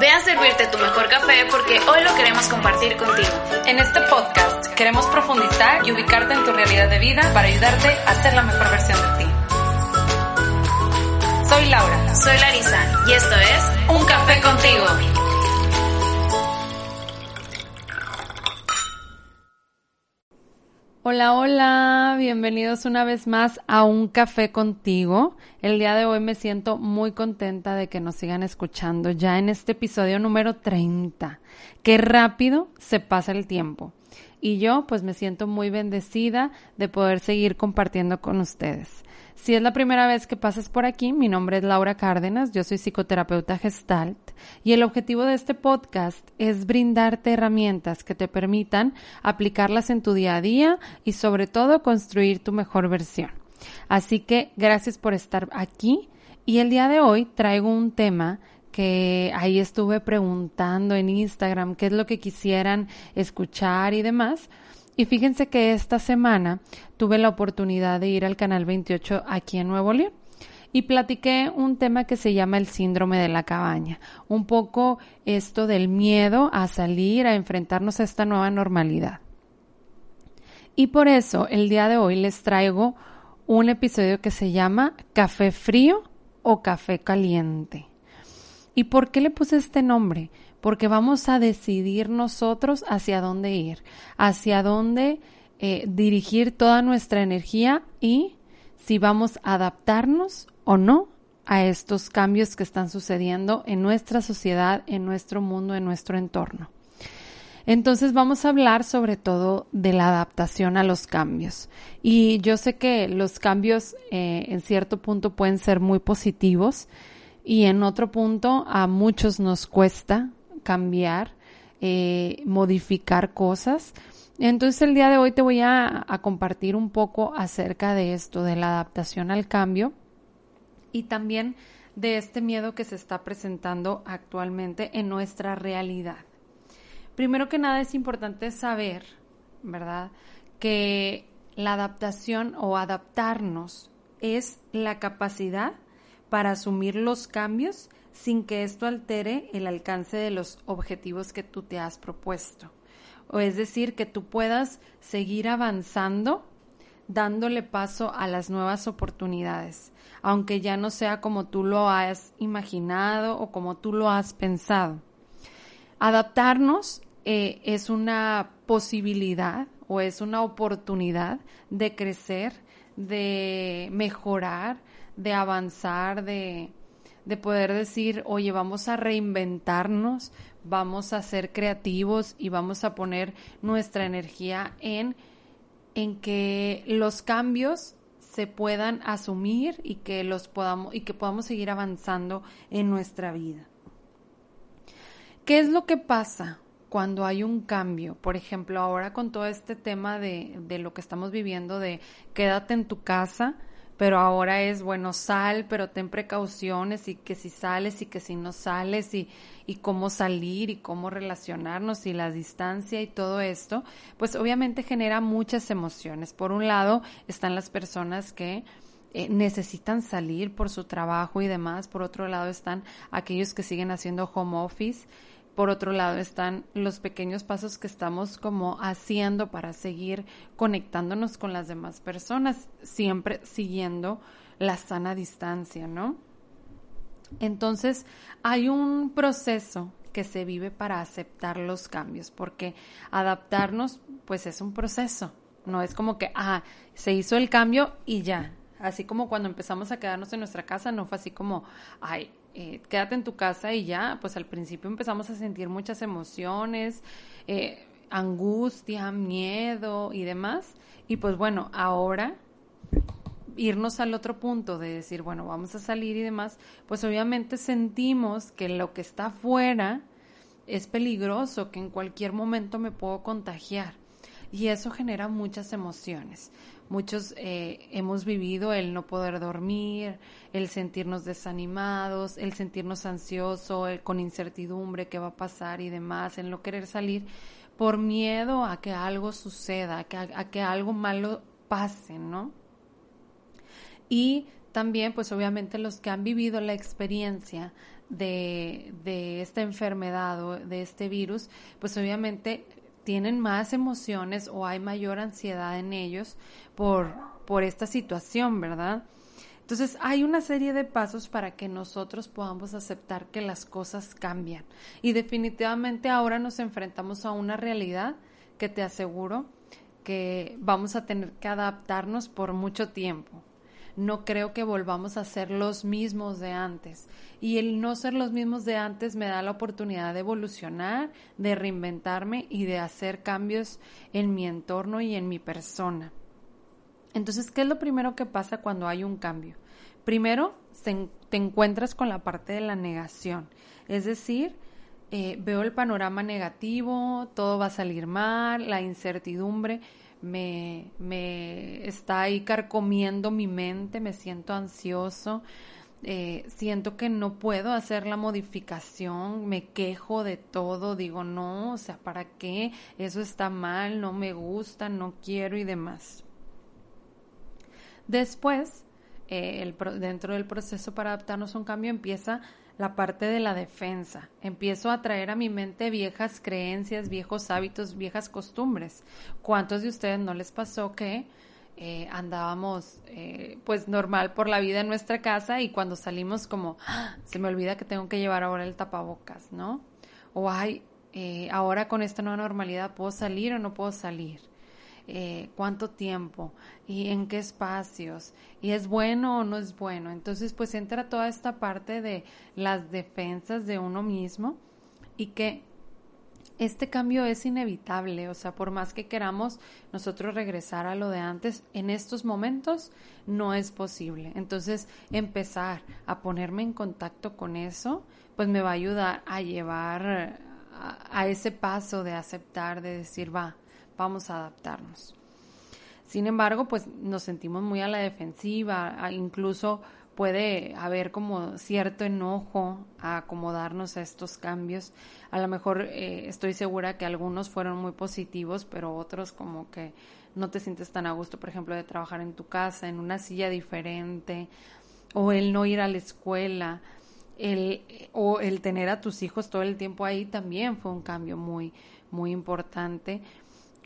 Ve a servirte tu mejor café porque hoy lo queremos compartir contigo. En este podcast queremos profundizar y ubicarte en tu realidad de vida para ayudarte a ser la mejor versión de ti. Soy Laura. Soy Larisa y esto es Un Café contigo. Hola, hola, bienvenidos una vez más a Un Café contigo. El día de hoy me siento muy contenta de que nos sigan escuchando ya en este episodio número 30. Qué rápido se pasa el tiempo. Y yo pues me siento muy bendecida de poder seguir compartiendo con ustedes. Si es la primera vez que pasas por aquí, mi nombre es Laura Cárdenas, yo soy psicoterapeuta gestalt y el objetivo de este podcast es brindarte herramientas que te permitan aplicarlas en tu día a día y sobre todo construir tu mejor versión. Así que gracias por estar aquí y el día de hoy traigo un tema que ahí estuve preguntando en Instagram qué es lo que quisieran escuchar y demás. Y fíjense que esta semana tuve la oportunidad de ir al Canal 28 aquí en Nuevo León y platiqué un tema que se llama el síndrome de la cabaña, un poco esto del miedo a salir, a enfrentarnos a esta nueva normalidad. Y por eso el día de hoy les traigo un episodio que se llama Café frío o café caliente. ¿Y por qué le puse este nombre? porque vamos a decidir nosotros hacia dónde ir, hacia dónde eh, dirigir toda nuestra energía y si vamos a adaptarnos o no a estos cambios que están sucediendo en nuestra sociedad, en nuestro mundo, en nuestro entorno. Entonces vamos a hablar sobre todo de la adaptación a los cambios. Y yo sé que los cambios eh, en cierto punto pueden ser muy positivos y en otro punto a muchos nos cuesta cambiar, eh, modificar cosas. Entonces el día de hoy te voy a, a compartir un poco acerca de esto, de la adaptación al cambio y también de este miedo que se está presentando actualmente en nuestra realidad. Primero que nada es importante saber, ¿verdad?, que la adaptación o adaptarnos es la capacidad para asumir los cambios sin que esto altere el alcance de los objetivos que tú te has propuesto. O es decir, que tú puedas seguir avanzando dándole paso a las nuevas oportunidades, aunque ya no sea como tú lo has imaginado o como tú lo has pensado. Adaptarnos eh, es una posibilidad o es una oportunidad de crecer, de mejorar, de avanzar, de, de poder decir, oye, vamos a reinventarnos, vamos a ser creativos y vamos a poner nuestra energía en, en que los cambios se puedan asumir y que los podamos y que podamos seguir avanzando en nuestra vida. ¿Qué es lo que pasa cuando hay un cambio? Por ejemplo, ahora con todo este tema de, de lo que estamos viviendo de quédate en tu casa, pero ahora es, bueno, sal, pero ten precauciones y que si sales y que si no sales y, y cómo salir y cómo relacionarnos y la distancia y todo esto, pues obviamente genera muchas emociones. Por un lado están las personas que eh, necesitan salir por su trabajo y demás, por otro lado están aquellos que siguen haciendo home office, por otro lado están los pequeños pasos que estamos como haciendo para seguir conectándonos con las demás personas, siempre siguiendo la sana distancia, ¿no? Entonces, hay un proceso que se vive para aceptar los cambios, porque adaptarnos, pues es un proceso, no es como que, ah, se hizo el cambio y ya. Así como cuando empezamos a quedarnos en nuestra casa, no fue así como, ay, eh, quédate en tu casa y ya, pues al principio empezamos a sentir muchas emociones, eh, angustia, miedo y demás. Y pues bueno, ahora irnos al otro punto de decir, bueno, vamos a salir y demás, pues obviamente sentimos que lo que está afuera es peligroso, que en cualquier momento me puedo contagiar. Y eso genera muchas emociones. Muchos eh, hemos vivido el no poder dormir, el sentirnos desanimados, el sentirnos ansioso, con incertidumbre qué va a pasar y demás, el no querer salir por miedo a que algo suceda, a que, a que algo malo pase, ¿no? Y también, pues obviamente los que han vivido la experiencia de, de esta enfermedad o de este virus, pues obviamente tienen más emociones o hay mayor ansiedad en ellos por, por esta situación, ¿verdad? Entonces hay una serie de pasos para que nosotros podamos aceptar que las cosas cambian. Y definitivamente ahora nos enfrentamos a una realidad que te aseguro que vamos a tener que adaptarnos por mucho tiempo no creo que volvamos a ser los mismos de antes. Y el no ser los mismos de antes me da la oportunidad de evolucionar, de reinventarme y de hacer cambios en mi entorno y en mi persona. Entonces, ¿qué es lo primero que pasa cuando hay un cambio? Primero, te encuentras con la parte de la negación, es decir, eh, veo el panorama negativo, todo va a salir mal, la incertidumbre, me, me está ahí carcomiendo mi mente, me siento ansioso, eh, siento que no puedo hacer la modificación, me quejo de todo, digo, no, o sea, ¿para qué? Eso está mal, no me gusta, no quiero y demás. Después, eh, el, dentro del proceso para adaptarnos a un cambio empieza la parte de la defensa. Empiezo a traer a mi mente viejas creencias, viejos hábitos, viejas costumbres. ¿Cuántos de ustedes no les pasó que eh, andábamos eh, pues normal por la vida en nuestra casa y cuando salimos como ¡Ah! se me olvida que tengo que llevar ahora el tapabocas, ¿no? O ay, eh, ahora con esta nueva normalidad puedo salir o no puedo salir eh, cuánto tiempo y en qué espacios y es bueno o no es bueno. Entonces pues entra toda esta parte de las defensas de uno mismo y que este cambio es inevitable, o sea, por más que queramos nosotros regresar a lo de antes, en estos momentos no es posible. Entonces, empezar a ponerme en contacto con eso, pues me va a ayudar a llevar a, a ese paso de aceptar, de decir, va, vamos a adaptarnos. Sin embargo, pues nos sentimos muy a la defensiva, incluso puede haber como cierto enojo a acomodarnos a estos cambios. A lo mejor eh, estoy segura que algunos fueron muy positivos, pero otros como que no te sientes tan a gusto, por ejemplo, de trabajar en tu casa, en una silla diferente, o el no ir a la escuela, el, o el tener a tus hijos todo el tiempo ahí también fue un cambio muy, muy importante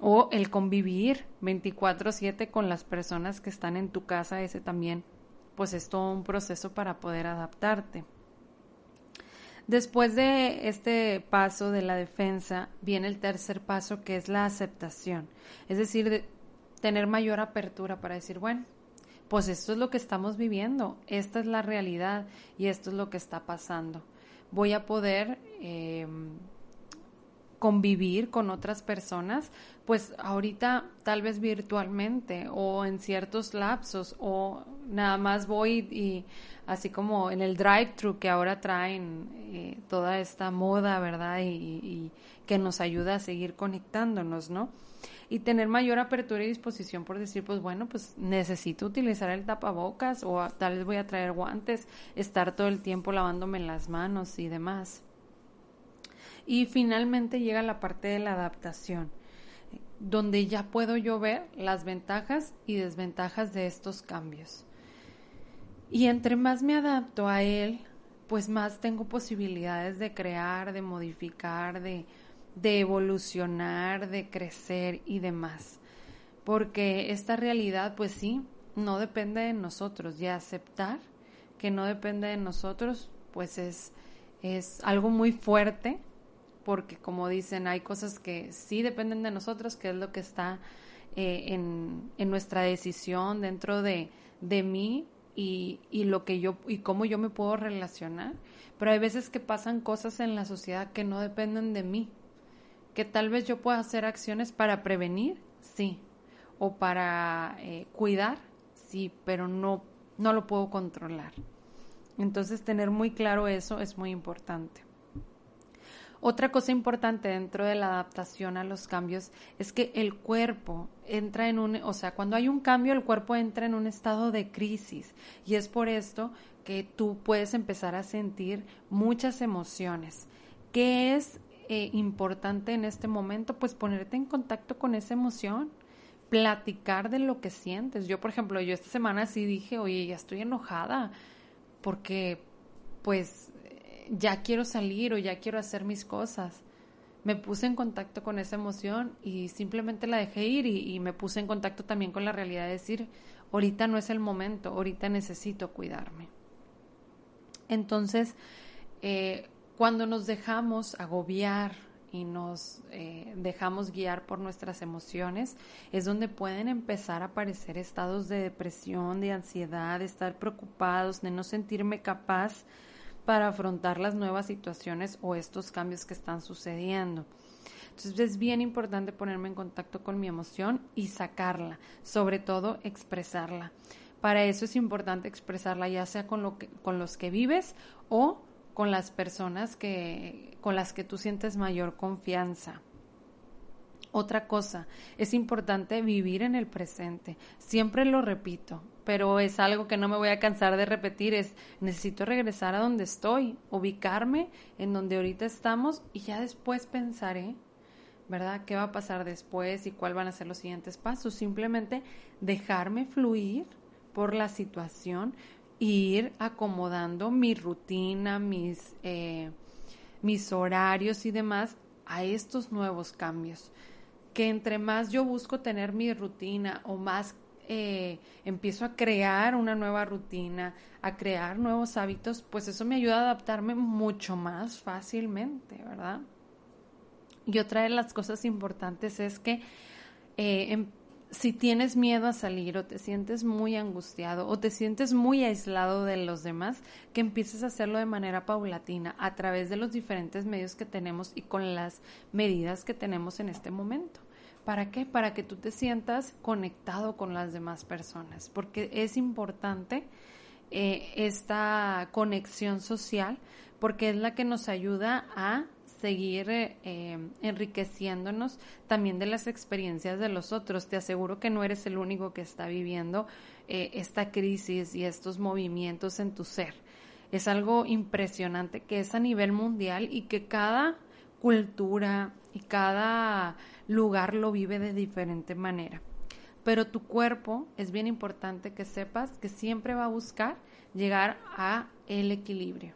o el convivir 24/7 con las personas que están en tu casa, ese también pues es todo un proceso para poder adaptarte. Después de este paso de la defensa viene el tercer paso que es la aceptación, es decir, de tener mayor apertura para decir, bueno, pues esto es lo que estamos viviendo, esta es la realidad y esto es lo que está pasando. Voy a poder eh, convivir con otras personas, pues ahorita tal vez virtualmente o en ciertos lapsos o nada más voy y así como en el drive-thru que ahora traen eh, toda esta moda, ¿verdad? Y, que nos ayuda a seguir conectándonos, ¿no? Y tener mayor apertura y disposición por decir, pues bueno, pues necesito utilizar el tapabocas o tal vez voy a traer guantes, estar todo el tiempo lavándome las manos y demás. Y finalmente llega la parte de la adaptación, donde ya puedo yo ver las ventajas y desventajas de estos cambios. Y entre más me adapto a él, pues más tengo posibilidades de crear, de modificar, de, de evolucionar, de crecer y demás. Porque esta realidad, pues sí, no depende de nosotros y aceptar que no depende de nosotros, pues es, es algo muy fuerte porque como dicen, hay cosas que sí dependen de nosotros, que es lo que está eh, en, en, nuestra decisión dentro de, de mí y, y, lo que yo y cómo yo me puedo relacionar. Pero hay veces que pasan cosas en la sociedad que no dependen de mí, que tal vez yo pueda hacer acciones para prevenir, sí, o para eh, cuidar, sí, pero no, no lo puedo controlar. Entonces tener muy claro eso es muy importante. Otra cosa importante dentro de la adaptación a los cambios es que el cuerpo entra en un, o sea, cuando hay un cambio, el cuerpo entra en un estado de crisis y es por esto que tú puedes empezar a sentir muchas emociones. ¿Qué es eh, importante en este momento? Pues ponerte en contacto con esa emoción, platicar de lo que sientes. Yo, por ejemplo, yo esta semana sí dije, oye, ya estoy enojada porque pues ya quiero salir o ya quiero hacer mis cosas. Me puse en contacto con esa emoción y simplemente la dejé ir y, me puse en contacto también con la realidad de decir, ahorita no es el momento, ahorita necesito cuidarme. Entonces, eh, cuando nos dejamos agobiar y nos eh, dejamos guiar por nuestras emociones, es donde pueden empezar a aparecer estados de depresión, de ansiedad, de estar preocupados, de no sentirme capaz para afrontar las nuevas situaciones o estos cambios que están sucediendo. Entonces es bien importante ponerme en contacto con mi emoción y sacarla, sobre todo expresarla. Para eso es importante expresarla ya sea con, los que vives o con las personas que, con las que tú sientes mayor confianza. Otra cosa, es importante vivir en el presente. Siempre lo repito, pero es algo que no me voy a cansar de repetir, es necesito regresar a donde estoy, ubicarme en donde ahorita estamos y ya después pensaré, ¿verdad? ¿Qué va a pasar después y cuáles van a ser los siguientes pasos? Simplemente dejarme fluir por la situación e ir acomodando mi rutina, mis, eh, mis horarios y demás a estos nuevos cambios que entre más yo busco tener mi rutina o más eh, empiezo a crear una nueva rutina, a crear nuevos hábitos, pues eso me ayuda a adaptarme mucho más fácilmente, ¿verdad? Y otra de las cosas importantes es que eh, em, si tienes miedo a salir o te sientes muy angustiado o te sientes muy aislado de los demás, que empieces a hacerlo de manera paulatina a través de los diferentes medios que tenemos y con las medidas que tenemos en este momento. ¿Para qué? Para que tú te sientas conectado con las demás personas, porque es importante eh, esta conexión social, porque es la que nos ayuda a seguir eh, enriqueciéndonos también de las experiencias de los otros. Te aseguro que no eres el único que está viviendo eh, esta crisis y estos movimientos en tu ser. Es algo impresionante que es a nivel mundial y que cada cultura y cada lugar lo vive de diferente manera. Pero tu cuerpo es bien importante que sepas que siempre va a buscar llegar a el equilibrio.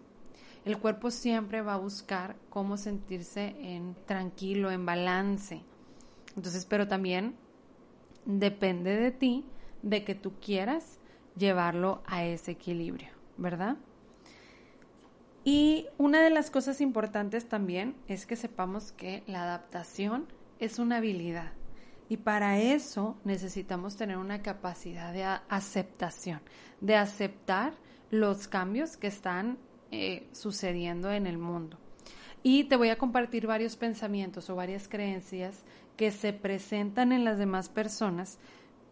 El cuerpo siempre va a buscar cómo sentirse en tranquilo, en balance. Entonces, pero también depende de ti de que tú quieras llevarlo a ese equilibrio, ¿verdad? Y una de las cosas importantes también es que sepamos que la adaptación es una habilidad. Y para eso necesitamos tener una capacidad de aceptación, de aceptar los cambios que están eh, sucediendo en el mundo. Y te voy a compartir varios pensamientos o varias creencias que se presentan en las demás personas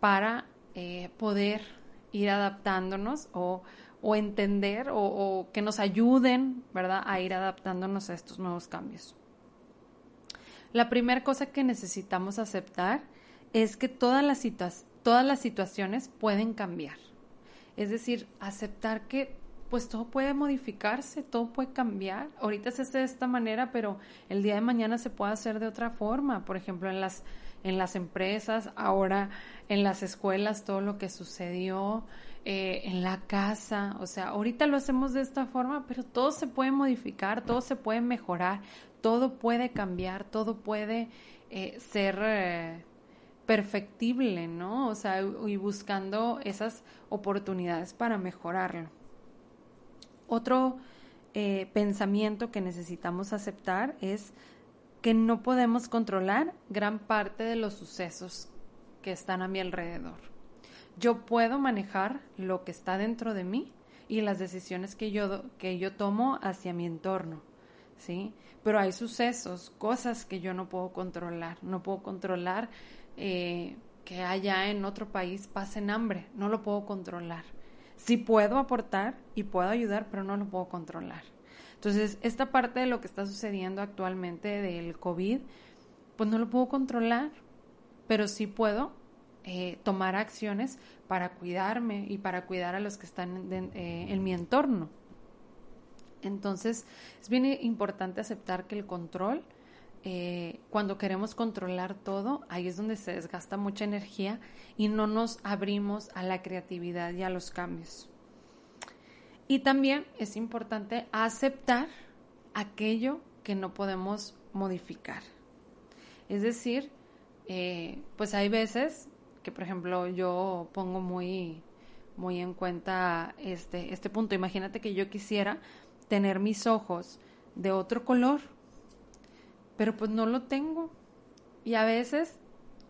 para eh, poder ir adaptándonos o, o entender o, que nos ayuden, ¿verdad?, a ir adaptándonos a estos nuevos cambios. La primera cosa que necesitamos aceptar es que todas las, todas las situaciones pueden cambiar. Es decir, aceptar que pues todo puede modificarse, todo puede cambiar. Ahorita se hace de esta manera, pero el día de mañana se puede hacer de otra forma. Por ejemplo, en las, en las empresas, ahora en las escuelas, todo lo que sucedió, eh, en la casa. O sea, ahorita lo hacemos de esta forma, pero todo se puede modificar, todo se puede mejorar, todo puede cambiar, todo puede eh, ser... Eh, perfectible, ¿no? O sea, y buscando esas oportunidades para mejorarlo. Otro pensamiento que necesitamos aceptar es que no podemos controlar gran parte de los sucesos que están a mi alrededor. Yo puedo manejar lo que está dentro de mí y las decisiones que yo, que yo tomo hacia mi entorno, ¿sí? Pero hay sucesos, cosas que yo no puedo controlar. No puedo controlar eh, que allá en otro país pasen hambre, no lo puedo controlar sí puedo aportar y puedo ayudar, pero no lo puedo controlar. Entonces, esta parte de lo que está sucediendo actualmente del COVID, pues no lo puedo controlar, pero sí puedo eh, tomar acciones para cuidarme y para cuidar a los que están eh, en mi entorno. Entonces, es bien importante aceptar que el control eh, cuando queremos controlar todo, ahí es donde se desgasta mucha energía y no nos abrimos a la creatividad y a los cambios. Y también es importante aceptar aquello que no podemos modificar. Es decir, eh, pues hay veces que, por ejemplo, yo pongo muy, muy en cuenta este, este punto. Imagínate que yo quisiera tener mis ojos de otro color, pero pues no lo tengo. Y a veces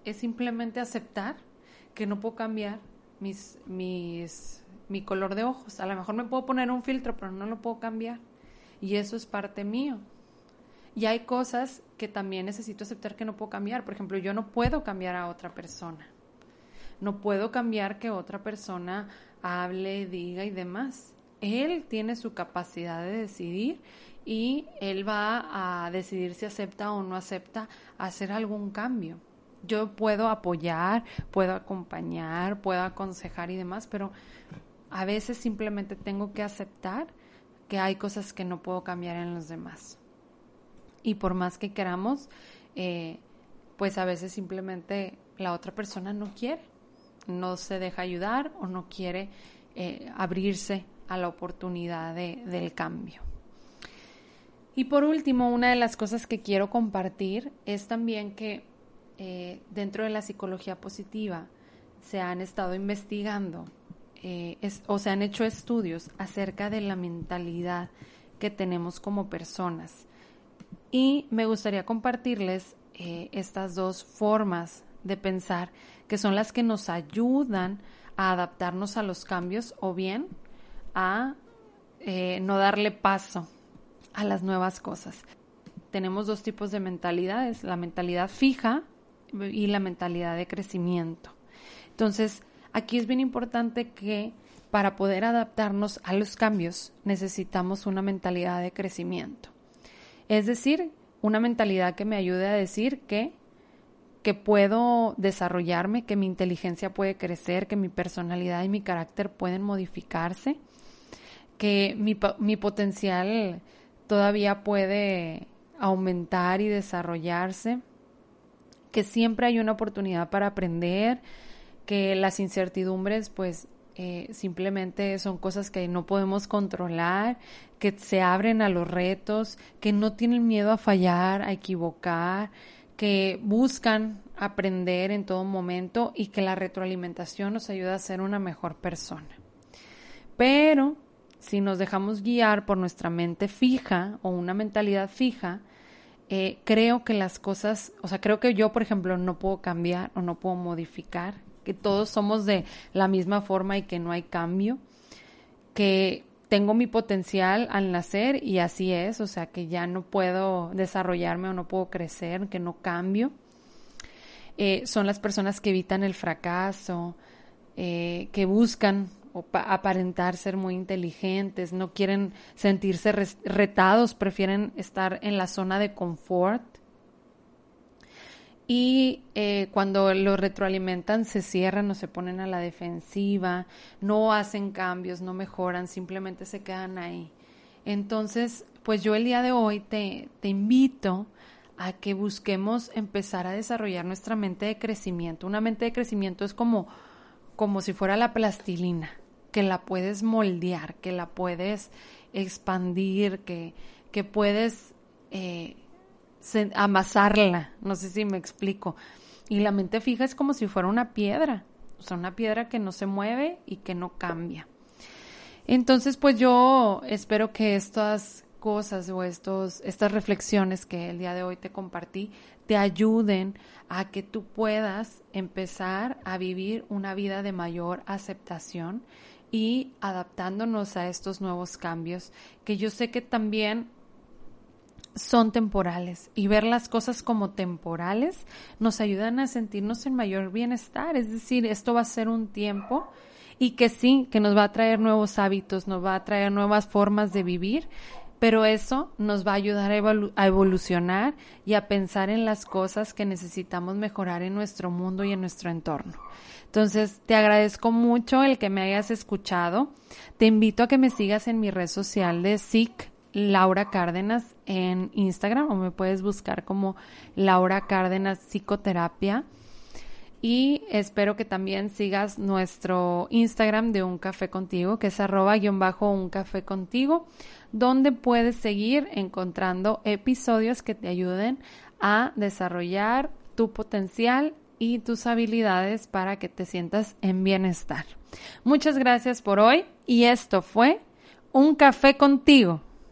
es simplemente aceptar que no puedo cambiar mis, mis, mi color de ojos. A lo mejor me puedo poner un filtro, pero no lo puedo cambiar. Y eso es parte mío. Y hay cosas que también necesito aceptar que no puedo cambiar. Por ejemplo, yo no puedo cambiar a otra persona. No puedo cambiar que otra persona hable, diga y demás. Él tiene su capacidad de decidir y él va a decidir si acepta o no acepta hacer algún cambio. Yo puedo apoyar, puedo acompañar, puedo aconsejar y demás, pero a veces simplemente tengo que aceptar que hay cosas que no puedo cambiar en los demás. Y por más que queramos, eh, pues a veces simplemente la otra persona no quiere, no se deja ayudar o no quiere eh, abrirse a la oportunidad de, del cambio. Y por último, una de las cosas que quiero compartir es también que eh, dentro de la psicología positiva se han estado investigando o se han hecho estudios acerca de la mentalidad que tenemos como personas y me gustaría compartirles eh, estas dos formas de pensar que son las que nos ayudan a adaptarnos a los cambios o bien a eh, no darle paso a las nuevas cosas. Tenemos dos tipos de mentalidades, la mentalidad fija y la mentalidad de crecimiento. Entonces, aquí es bien importante que para poder adaptarnos a los cambios necesitamos una mentalidad de crecimiento. Es decir, una mentalidad que me ayude a decir que, que puedo desarrollarme, que mi inteligencia puede crecer, que mi personalidad y mi carácter pueden modificarse, que mi, mi potencial todavía puede aumentar y desarrollarse, que siempre hay una oportunidad para aprender, que las incertidumbres pues eh, simplemente son cosas que no podemos controlar, que se abren a los retos, que no tienen miedo a fallar, a equivocar, que buscan aprender en todo momento y que la retroalimentación nos ayuda a ser una mejor persona. Pero si nos dejamos guiar por nuestra mente fija o una mentalidad fija, eh, creo que las cosas, o sea, creo que yo, por ejemplo, no puedo cambiar o no puedo modificar que todos somos de la misma forma y que no hay cambio, que tengo mi potencial al nacer y así es, o sea que ya no puedo desarrollarme o no puedo crecer, que no cambio. Eh, son las personas que evitan el fracaso, eh, que buscan aparentar ser muy inteligentes, no quieren sentirse retados, prefieren estar en la zona de confort y eh, cuando lo retroalimentan se cierran o se ponen a la defensiva, no hacen cambios, no mejoran, simplemente se quedan ahí. Entonces, pues yo el día de hoy te, te invito a que busquemos empezar a desarrollar nuestra mente de crecimiento. Una mente de crecimiento es como, como si fuera la plastilina, que la puedes moldear, que la puedes expandir, que, que puedes eh, amasarla, no sé si me explico. Y la mente fija es como si fuera una piedra, o sea, una piedra que no se mueve y que no cambia. Entonces, pues yo espero que estas cosas o estos, estas reflexiones que el día de hoy te compartí te ayuden a que tú puedas empezar a vivir una vida de mayor aceptación y adaptándonos a estos nuevos cambios, que yo sé que también son temporales y ver las cosas como temporales nos ayudan a sentirnos en mayor bienestar. Es decir, esto va a ser un tiempo y que sí, que nos va a traer nuevos hábitos, nos va a traer nuevas formas de vivir, pero eso nos va a ayudar a, evolucionar y a pensar en las cosas que necesitamos mejorar en nuestro mundo y en nuestro entorno. Entonces, te agradezco mucho el que me hayas escuchado. Te invito a que me sigas en mi red social de SIC Laura Cárdenas en Instagram o me puedes buscar como Laura Cárdenas Psicoterapia. y espero que también sigas nuestro Instagram de Un Café Contigo, que es arroba guion bajo Un Café Contigo, donde puedes seguir encontrando episodios que te ayuden a desarrollar tu potencial y tus habilidades para que te sientas en bienestar. Muchas gracias por hoy y esto fue Un Café Contigo.